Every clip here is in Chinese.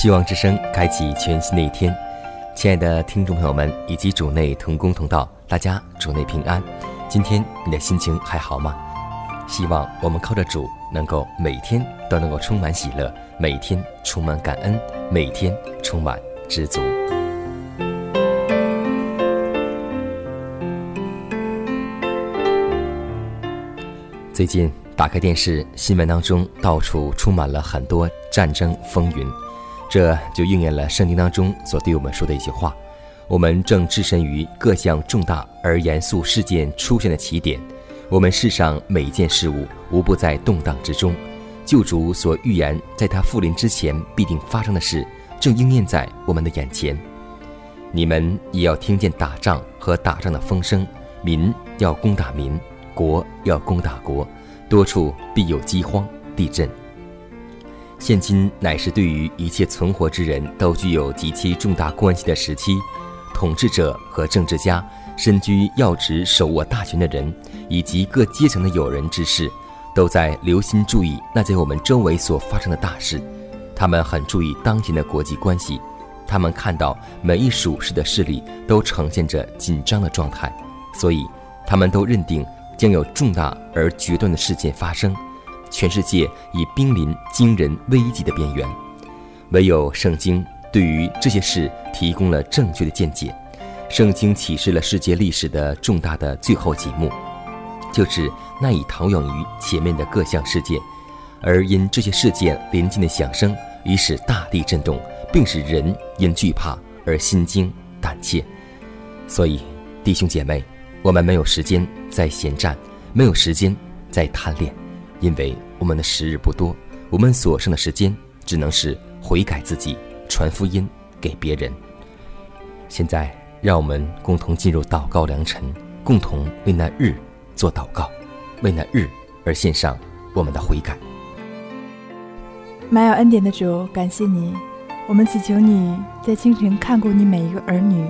希望之声开启全新的一天，亲爱的听众朋友们以及主内同工同道，大家主内平安。今天你的心情还好吗？希望我们靠着主，能够每天都能够充满喜乐，每天充满感恩，每天充满知足。最近打开电视，新闻当中到处充满了很多战争风云。这就应验了圣经当中所对我们说的一句话：我们正置身于各项重大而严肃事件出现的起点，我们世上每一件事物无不在动荡之中。救主所预言在他复临之前必定发生的事，正应验在我们的眼前。你们也要听见打仗和打仗的风声，民要攻打民，国要攻打国，多处必有饥荒、地震。现今乃是对于一切存活之人都具有极其重大关系的时期，统治者和政治家、身居要职、手握大权的人，以及各阶层的友人之士，都在留心注意那在我们周围所发生的大事。他们很注意当前的国际关系，他们看到每一属世的势力都呈现着紧张的状态，所以他们都认定将有重大而决断的事件发生。全世界已濒临惊人危机的边缘，唯有圣经对于这些事提供了正确的见解。圣经启示了世界历史的重大的最后几幕，就是那已逃远于前面的各项事件，而因这些事件临近的响声，已使大地震动，并使人因惧怕而心惊胆怯。所以，弟兄姐妹，我们没有时间再闲战，没有时间再贪恋。因为我们的时日不多，我们所剩的时间只能是悔改自己，传福音给别人。现在，让我们共同进入祷告良辰，共同为那日做祷告，为那日而献上我们的悔改。满有恩典的主，感谢你，我们祈求你在清晨看顾你每一个儿女，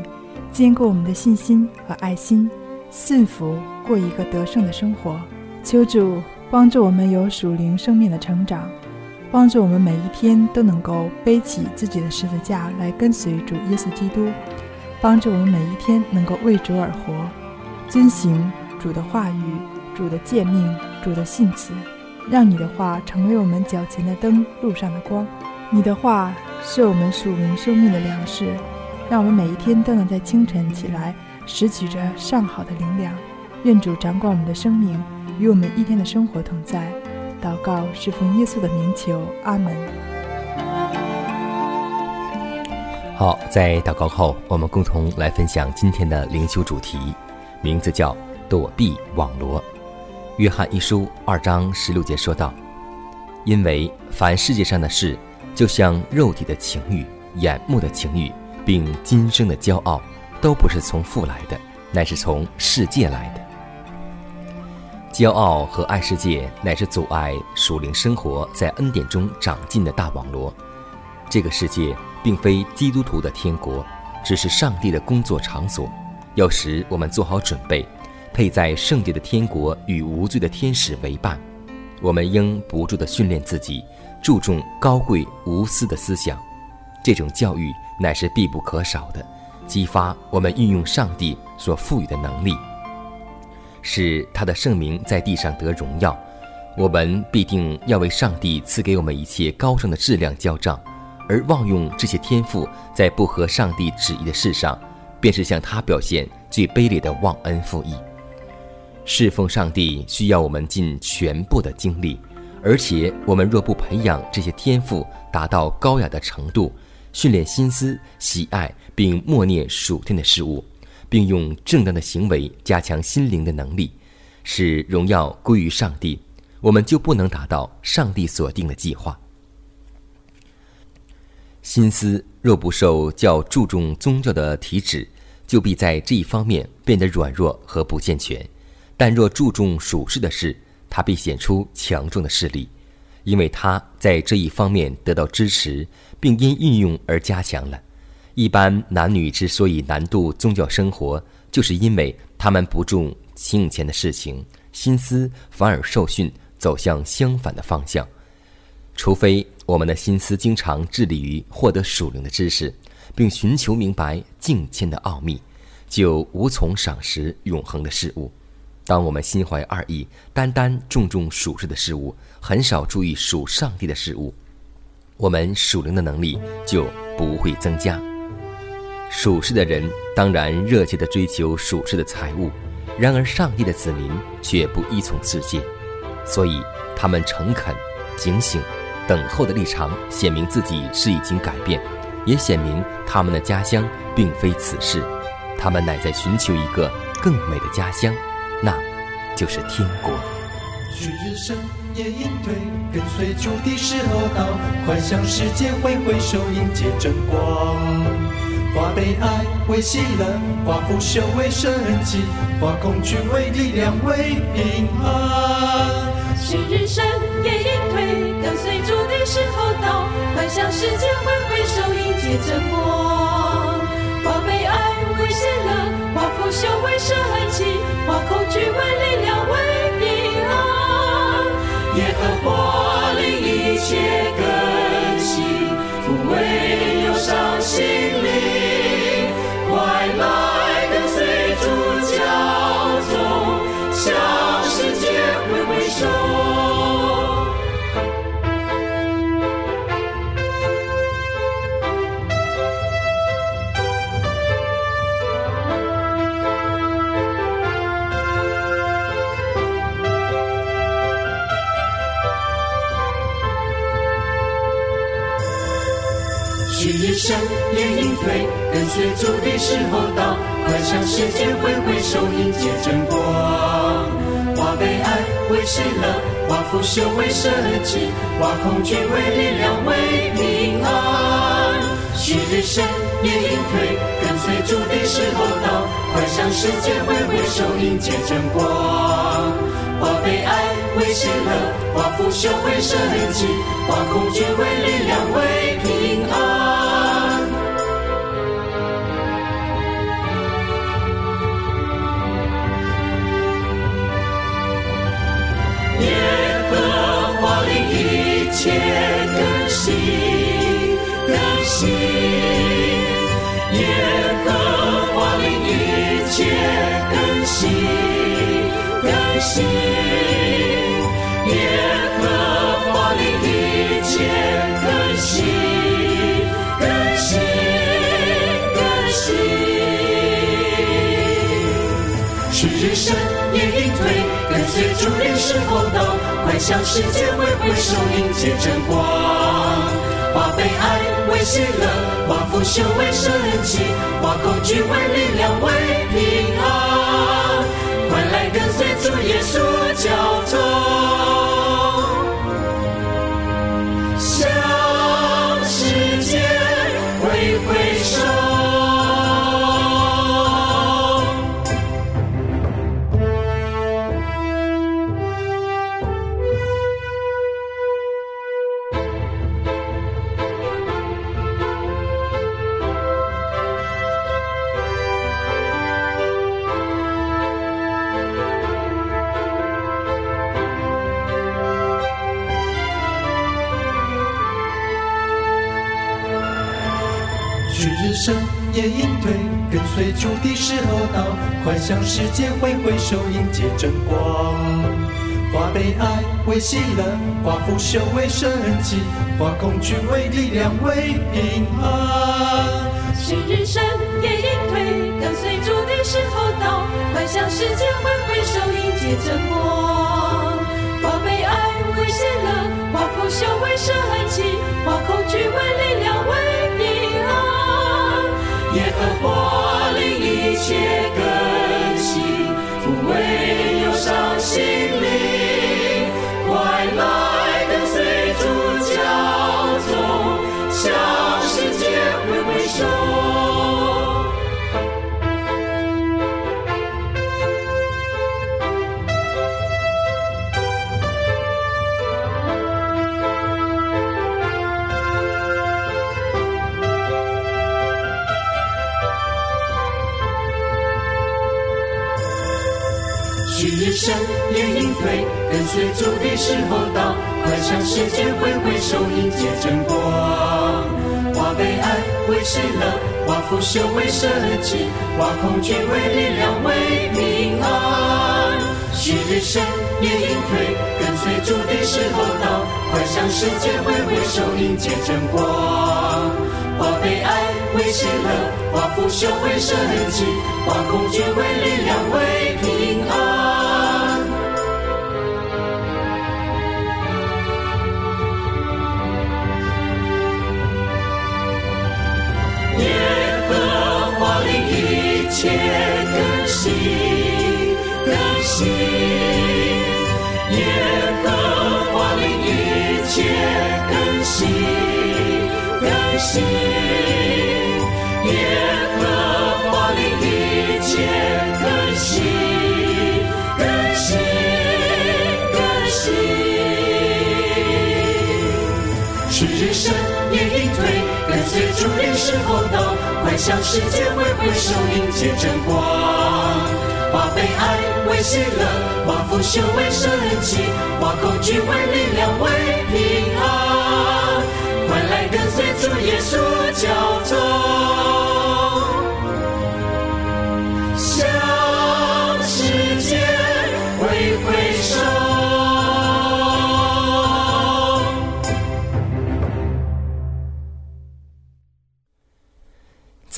坚固我们的信心和爱心，幸福过一个得胜的生活。求主。帮助我们有属灵生命的成长，帮助我们每一天都能够背起自己的十字架来跟随主耶稣基督，帮助我们每一天能够为主而活，遵行主的话语、主的诫命、主的信词，让你的话成为我们脚前的灯、路上的光。你的话是我们属灵生命的粮食，让我们每一天都能在清晨起来拾取着上好的灵粮。愿主掌管我们的生命。与我们一天的生活同在，祷告是奉耶稣的名求，阿门。好，在祷告后，我们共同来分享今天的灵修主题，名字叫“躲避网罗”。约翰一书二章十六节说道：“因为凡世界上的事，就像肉体的情欲、眼目的情欲，并今生的骄傲，都不是从父来的，乃是从世界来的。”骄傲和爱世界，乃是阻碍属灵生活在恩典中长进的大网罗。这个世界并非基督徒的天国，只是上帝的工作场所。要使我们做好准备，配在圣洁的天国与无罪的天使为伴。我们应不住地训练自己，注重高贵无私的思想。这种教育乃是必不可少的，激发我们运用上帝所赋予的能力，使他的圣名在地上得荣耀。我们必定要为上帝赐给我们一切高尚的质量交账，而妄用这些天赋在不合上帝旨意的事上，便是向他表现最卑劣的忘恩负义。侍奉上帝需要我们尽全部的精力，而且我们若不培养这些天赋达到高雅的程度，训练心思喜爱并默念属天的事物，并用正当的行为加强心灵的能力，使荣耀归于上帝。我们就不能达到上帝所定的计划。心思若不受较注重宗教的体旨，就必在这一方面变得软弱和不健全；但若注重属世的事，它必显出强壮的势力，因为他在这一方面得到支持，并因运用而加强了。一般男女之所以难度宗教生活，就是因为他们不重金钱的事情，心思反而受训。走向相反的方向，除非我们的心思经常致力于获得属灵的知识，并寻求明白境迁的奥秘，就无从赏识永恒的事物。当我们心怀二意，单单注重属世的事物，很少注意属上帝的事物，我们属灵的能力就不会增加。属世的人当然热切地追求属世的财物，然而上帝的子民却不依从世界。所以，他们诚恳、警醒、等候的立场，显明自己是已经改变，也显明他们的家乡并非此世，他们乃在寻求一个更美的家乡，那，就是天国。去日生，夜应对，跟随主的时候到，快向世界挥挥手，迎接真光。化悲哀为喜乐，化腐朽为神奇，化恐惧为力量，为平安。是日升，夜隐退，跟随主的时候到，快向世界挥挥手，迎接真光。化悲哀为喜乐，化腐朽为神奇，化恐惧为力量，为平安。耶和华令一切更新，抚慰忧伤心灵。日升，夜隐退，跟随主的时候到，快向世界挥挥手，迎接真光。化悲哀为喜乐，化腐朽为神奇，化恐惧为力量，为平安。旭日升，夜隐退，跟随主的时候到，快向世界挥挥手，迎接真光。化悲哀为喜乐，化腐朽为神奇，化恐惧为力量，为平安。切更新，更新，耶和华令一切更新，更新，耶和华令一切主的时候到。快向世界挥挥手，迎接真光。化悲哀为喜乐，化腐朽为神奇，化恐惧为力量，为平安。快来跟随主耶稣教宗。升，夜隐退，跟随主的时候到，快向世界挥挥手，迎接真光。化悲哀为喜乐，化腐朽为神奇，化恐惧为力量，为平安。去日升，夜隐退，跟随主的时候到，快向世界挥挥手，迎接真光。化悲哀为喜乐，化腐朽为神奇，化恐惧为力量，为。耶和华。修为神奇，化恐惧为力量，为平安。旭日升，夜隐退，跟随主的时候到，快向世界挥挥手，迎接真光。化悲哀为喜乐，化腐朽为神奇，化恐惧为力量，为平安。新，更新。耶和华令一切更新，更新。耶和华令一切更新，更新，更新。去日升，夜隐跟随主的时候到，快向世界挥挥手，迎接真光。化悲哀为喜乐，化腐朽为神奇，化恐惧为力量，为平安。快来跟随主耶稣教宗，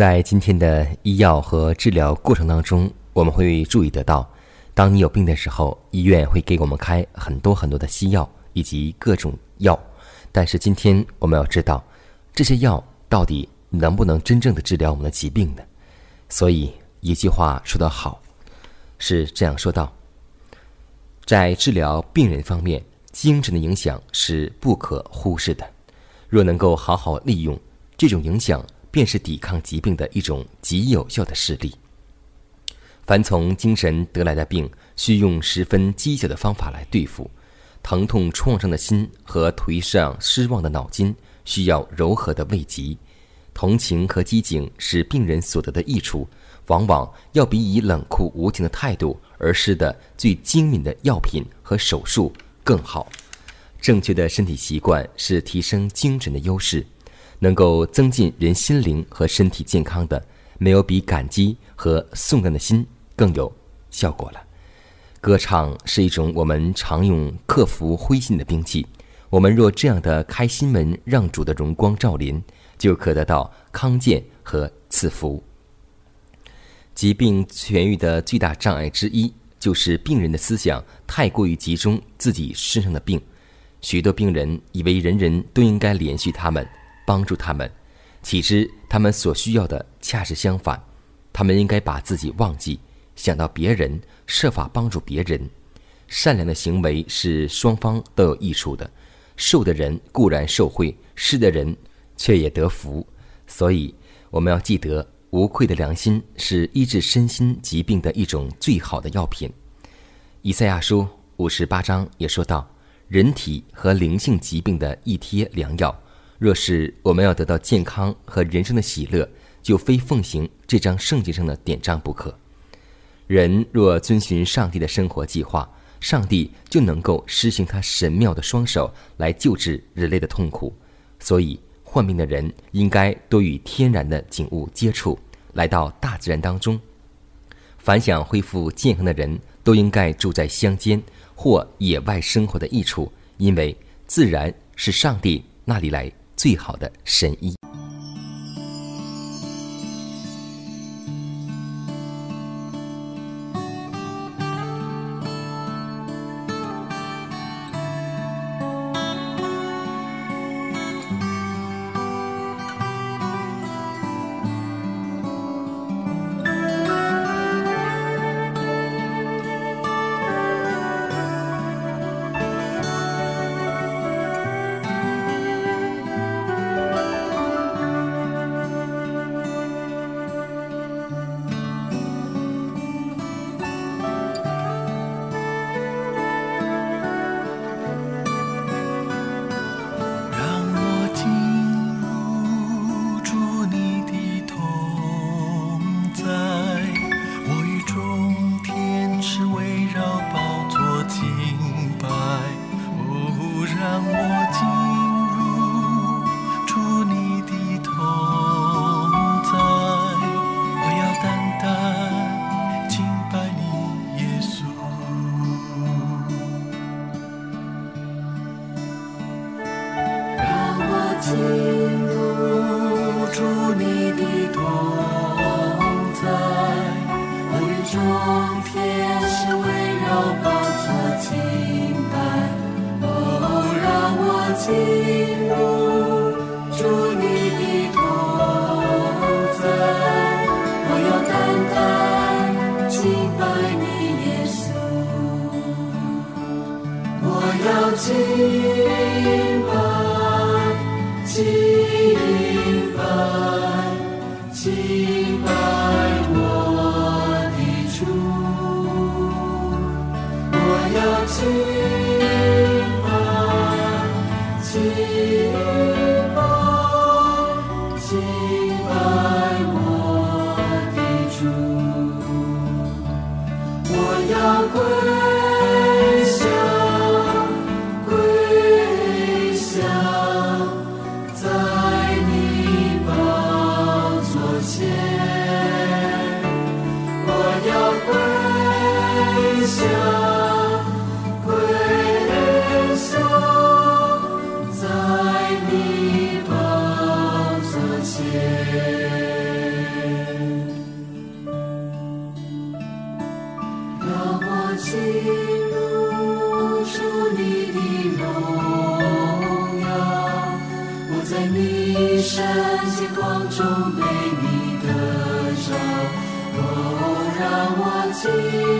在今天的医药和治疗过程当中，我们会注意得到，当你有病的时候，医院会给我们开很多很多的西药以及各种药。但是今天我们要知道，这些药到底能不能真正的治疗我们的疾病呢？所以一句话说得好，是这样说道：在治疗病人方面，精神的影响是不可忽视的。若能够好好利用这种影响，便是抵抗疾病的一种极有效的势力。凡从精神得来的病，需用十分机巧的方法来对付。疼痛创伤的心和颓丧失望的脑筋，需要柔和的慰藉。同情和机警使病人所得的益处，往往要比以冷酷无情的态度而施的最精敏的药品和手术更好。正确的身体习惯是提升精神的优势。能够增进人心灵和身体健康的，没有比感激和颂赞的心更有效果了。歌唱是一种我们常用克服灰心的兵器。我们若这样的开心门，让主的荣光照临，就可得到康健和赐福。疾病痊愈的最大障碍之一，就是病人的思想太过于集中自己身上的病。许多病人以为人人都应该怜恤他们。帮助他们，岂知他们所需要的恰是相反。他们应该把自己忘记，想到别人，设法帮助别人。善良的行为是双方都有益处的，受的人固然受惠，施的人却也得福。所以，我们要记得，无愧的良心是医治身心疾病的一种最好的药品。以赛亚书五十八章也说到，人体和灵性疾病的一贴良药。若是我们要得到健康和人生的喜乐就非奉行这张圣经上的典章不可。人若遵循上帝的生活计划上帝就能够施行他神妙的双手来救治人类的痛苦。所以患病的人应该多与天然的景物接触来到大自然当中。凡想恢复健康的人都应该住在乡间或野外生活的益处因为自然是上帝那里来最好的神医。金银盆，金。让我进入你的荣耀我在你圣光中被你得着哦让我进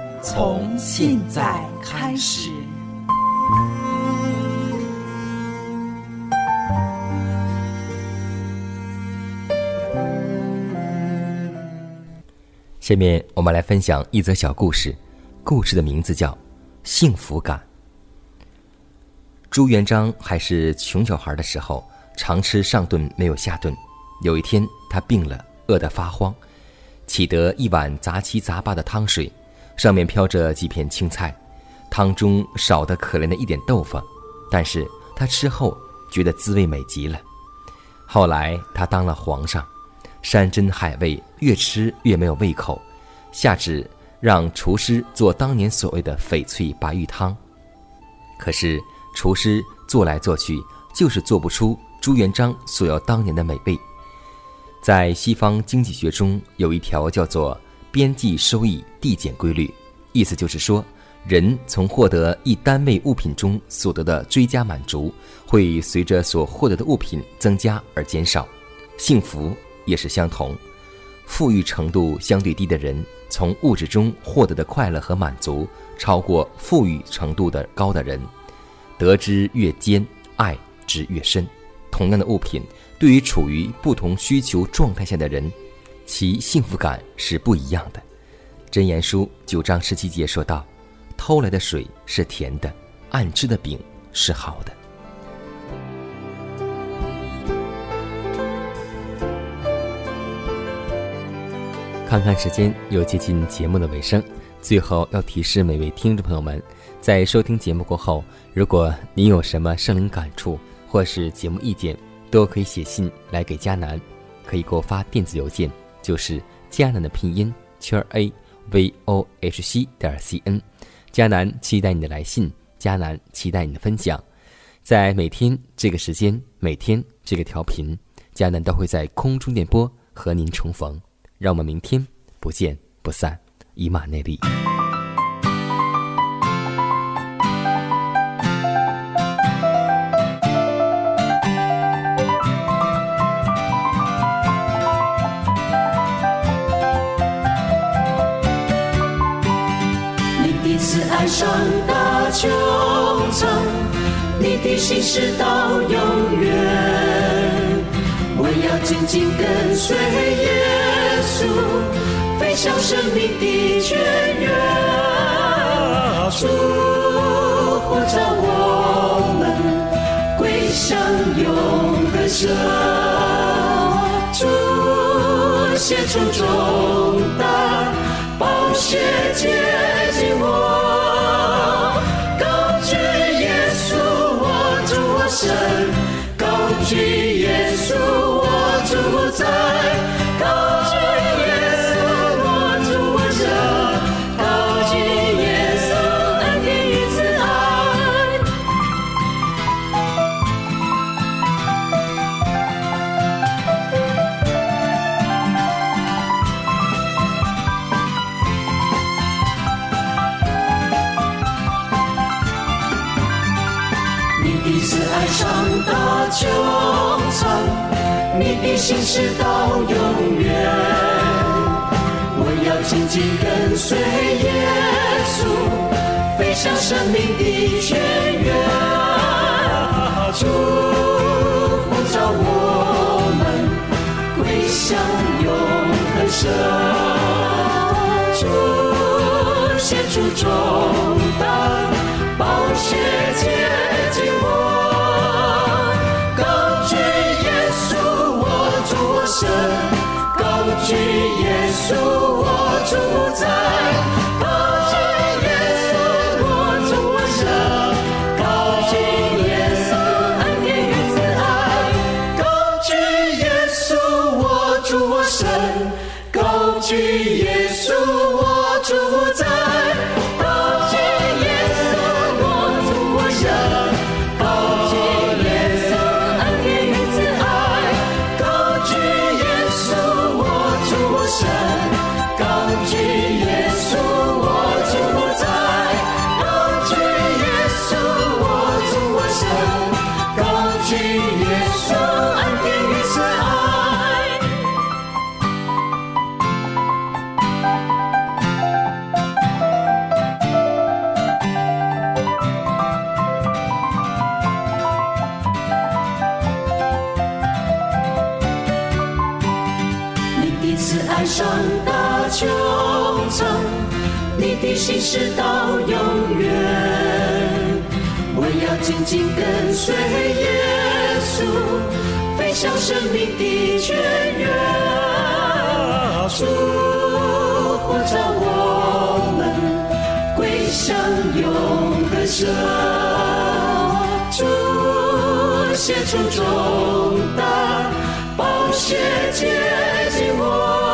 从现在开始。下面我们来分享一则小故事，故事的名字叫《幸福感》。朱元璋还是穷小孩的时候，常吃上顿没有下顿。有一天，他病了，饿得发慌，沏得一碗杂七杂八的汤水，上面飘着几片青菜，汤中少得可怜的一点豆腐，但是他吃后觉得滋味美极了。后来他当了皇上。山珍海味越吃越没有胃口，下旨让厨师做当年所谓的翡翠白玉汤。可是厨师做来做去，就是做不出朱元璋所要当年的美味。在西方经济学中，有一条叫做边际收益递减规律，意思就是说，人从获得一单位物品中所得的追加满足，会随着所获得的物品增加而减少。幸福。也是相同，富裕程度相对低的人，从物质中获得的快乐和满足，超过富裕程度的高的人。得之越坚，爱之越深。同样的物品，对于处于不同需求状态下的人，其幸福感是不一样的。真言书九章十七节说道：“偷来的水是甜的，暗吃的饼是好的。”看看时间，又接近节目的尾声。最后要提示每位听众朋友们，在收听节目过后，如果您有什么生灵感触或是节目意见，都可以写信来给佳楠，可以给我发电子邮件，就是迦南的拼音圈 a v o h c 点 c n。迦南期待你的来信，迦南期待你的分享。在每天这个时间，每天这个调频，迦南都会在空中电波和您重逢。让我们明天不见不散，以马内利。直到永远，我要紧紧跟随耶稣。飞向生命的泉源，主呼召我们归向永恒神，主写出重担，宝血洁直到永远，我要紧紧跟随耶稣，飞向生命的泉源。主呼召我们归向永恒神，主献出重担，宝血住在；心事到永远。我要紧紧跟随耶稣，飞向生命的泉源。主呼召我们归向永恒神，主写出重担，宝血洁净我，